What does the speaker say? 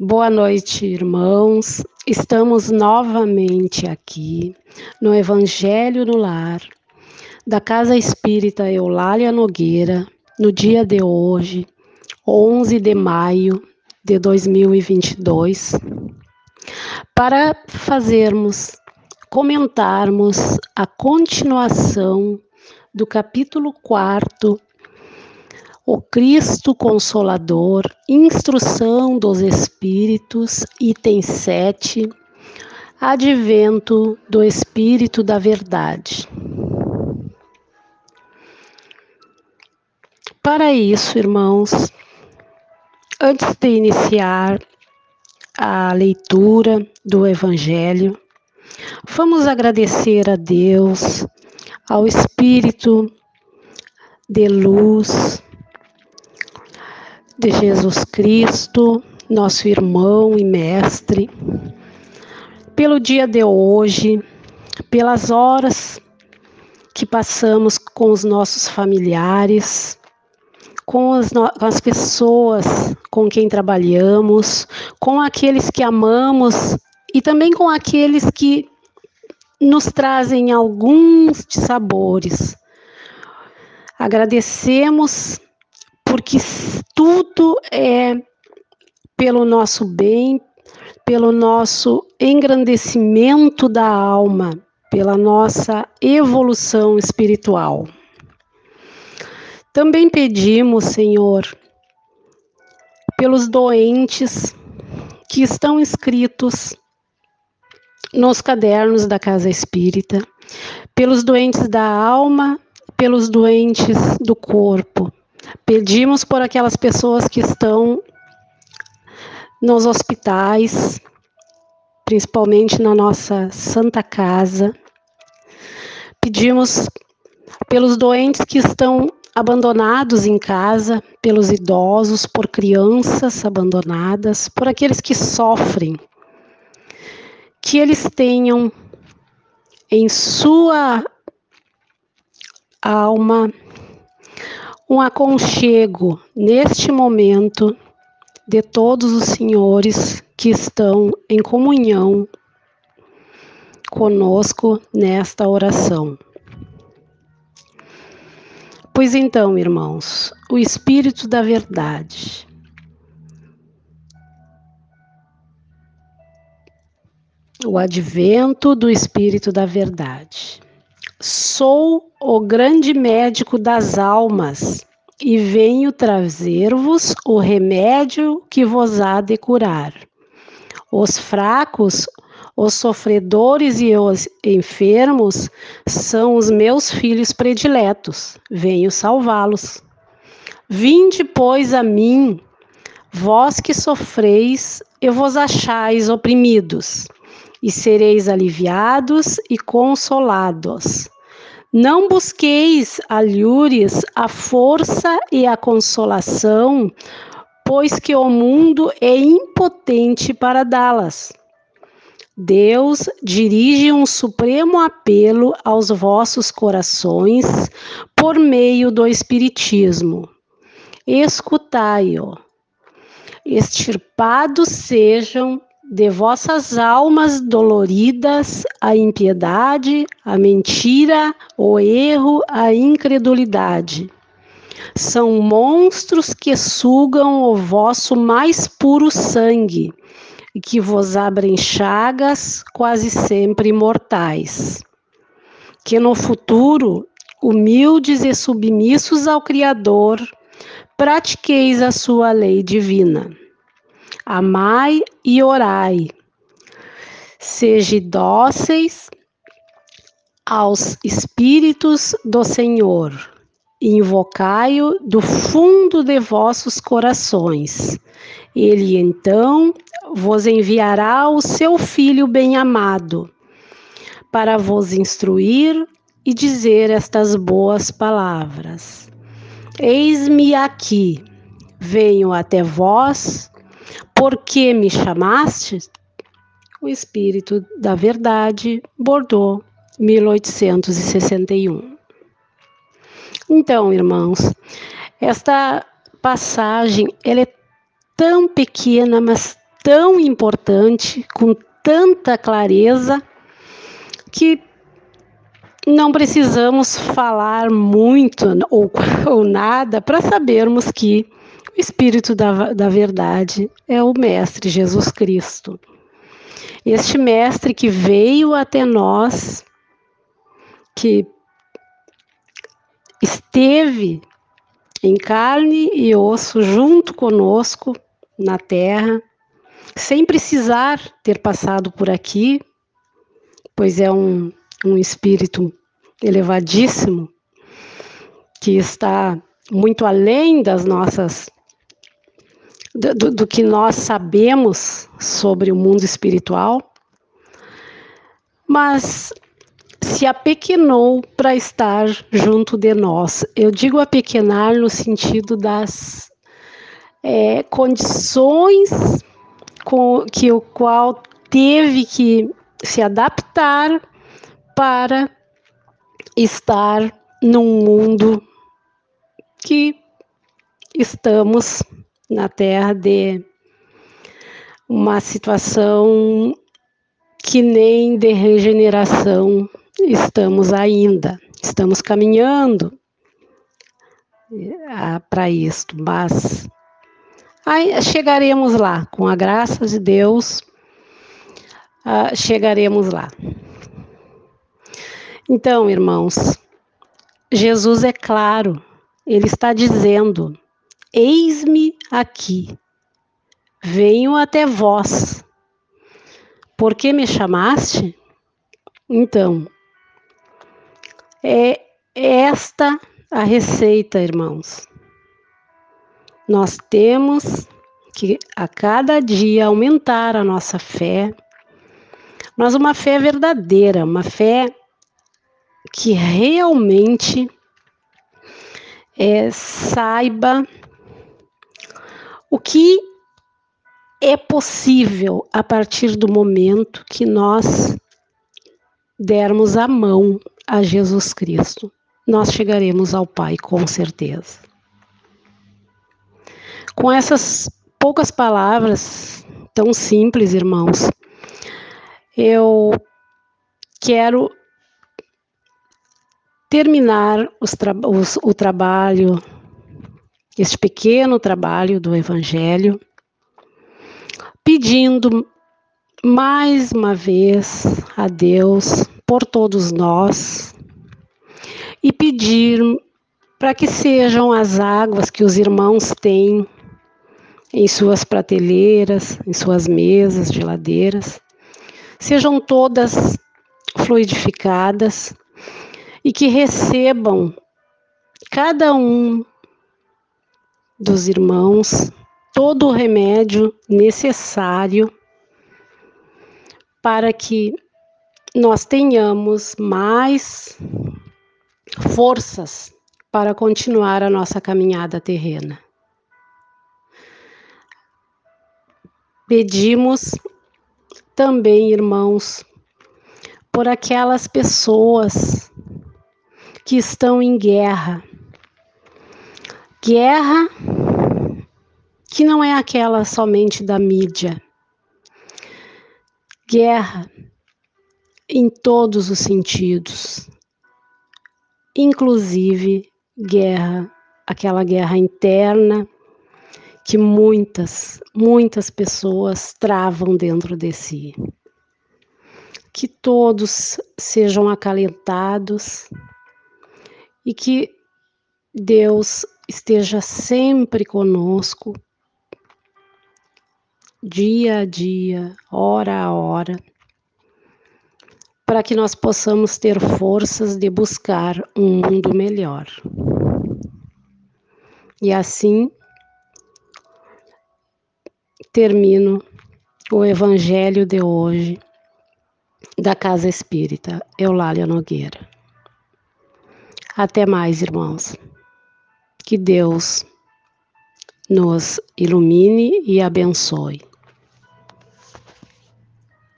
Boa noite, irmãos. Estamos novamente aqui no Evangelho no Lar, da Casa Espírita Eulália Nogueira, no dia de hoje, 11 de maio de 2022, para fazermos, comentarmos a continuação do capítulo 4 o Cristo Consolador, Instrução dos Espíritos, item 7, Advento do Espírito da Verdade. Para isso, irmãos, antes de iniciar a leitura do Evangelho, vamos agradecer a Deus, ao Espírito de luz, de Jesus Cristo, nosso irmão e mestre, pelo dia de hoje, pelas horas que passamos com os nossos familiares, com as, com as pessoas com quem trabalhamos, com aqueles que amamos e também com aqueles que nos trazem alguns sabores. Agradecemos porque tudo é pelo nosso bem, pelo nosso engrandecimento da alma, pela nossa evolução espiritual. Também pedimos, Senhor, pelos doentes que estão escritos nos cadernos da Casa Espírita, pelos doentes da alma, pelos doentes do corpo, Pedimos por aquelas pessoas que estão nos hospitais, principalmente na nossa Santa Casa. Pedimos pelos doentes que estão abandonados em casa, pelos idosos, por crianças abandonadas, por aqueles que sofrem. Que eles tenham em sua alma um aconchego neste momento de todos os senhores que estão em comunhão conosco nesta oração. Pois então, irmãos, o Espírito da Verdade. O advento do Espírito da Verdade. Sou o grande médico das almas e venho trazer-vos o remédio que vos há de curar. Os fracos, os sofredores e os enfermos são os meus filhos prediletos. Venho salvá-los. Vinde, pois, a mim, vós que sofreis e vos achais oprimidos e sereis aliviados e consolados. Não busqueis alhures a força e a consolação, pois que o mundo é impotente para dá-las. Deus dirige um supremo apelo aos vossos corações por meio do Espiritismo. Escutai-o. Extirpados sejam de vossas almas doloridas a impiedade, a mentira, o erro, a incredulidade. São monstros que sugam o vosso mais puro sangue e que vos abrem chagas quase sempre mortais. Que no futuro, humildes e submissos ao Criador, pratiqueis a sua lei divina amai e orai. Sejam dóceis aos Espíritos do Senhor, invocai-o do fundo de vossos corações. Ele então vos enviará o seu Filho bem-amado, para vos instruir e dizer estas boas palavras. Eis-me aqui, venho até vós por que me chamaste? O Espírito da Verdade, Bordeaux, 1861. Então, irmãos, esta passagem ela é tão pequena, mas tão importante, com tanta clareza, que não precisamos falar muito ou, ou nada para sabermos que Espírito da, da Verdade é o Mestre Jesus Cristo. Este Mestre que veio até nós, que esteve em carne e osso junto conosco na terra, sem precisar ter passado por aqui, pois é um, um espírito elevadíssimo que está muito além das nossas do, do, que nós sabemos sobre o mundo espiritual, mas se apequenou para estar junto de nós. Eu digo apequenar no sentido das é, condições com que o qual teve que se adaptar para estar num mundo que estamos na Terra de uma situação que nem de regeneração estamos ainda. Estamos caminhando ah, para isto, mas aí chegaremos lá, com a graça de Deus, ah, chegaremos lá. Então, irmãos, Jesus é claro, ele está dizendo: Eis-me aqui, venho até vós. Por que me chamaste? Então, é esta a receita, irmãos. Nós temos que a cada dia aumentar a nossa fé, mas uma fé verdadeira, uma fé que realmente é, saiba o que é possível a partir do momento que nós dermos a mão a Jesus Cristo. Nós chegaremos ao Pai, com certeza. Com essas poucas palavras tão simples, irmãos, eu quero terminar os tra os, o trabalho, este pequeno trabalho do Evangelho, pedindo mais uma vez a Deus por todos nós e pedir para que sejam as águas que os irmãos têm em suas prateleiras, em suas mesas, geladeiras, sejam todas fluidificadas e que recebam cada um dos irmãos todo o remédio necessário para que nós tenhamos mais forças para continuar a nossa caminhada terrena. Pedimos também, irmãos, por aquelas pessoas que estão em guerra. Guerra que não é aquela somente da mídia. Guerra em todos os sentidos, inclusive guerra, aquela guerra interna que muitas, muitas pessoas travam dentro de si. Que todos sejam acalentados e que Deus esteja sempre conosco, dia a dia, hora a hora, para que nós possamos ter forças de buscar um mundo melhor. E assim termino o Evangelho de hoje da Casa Espírita Eulália Nogueira. Até mais, irmãos. Que Deus nos ilumine e abençoe.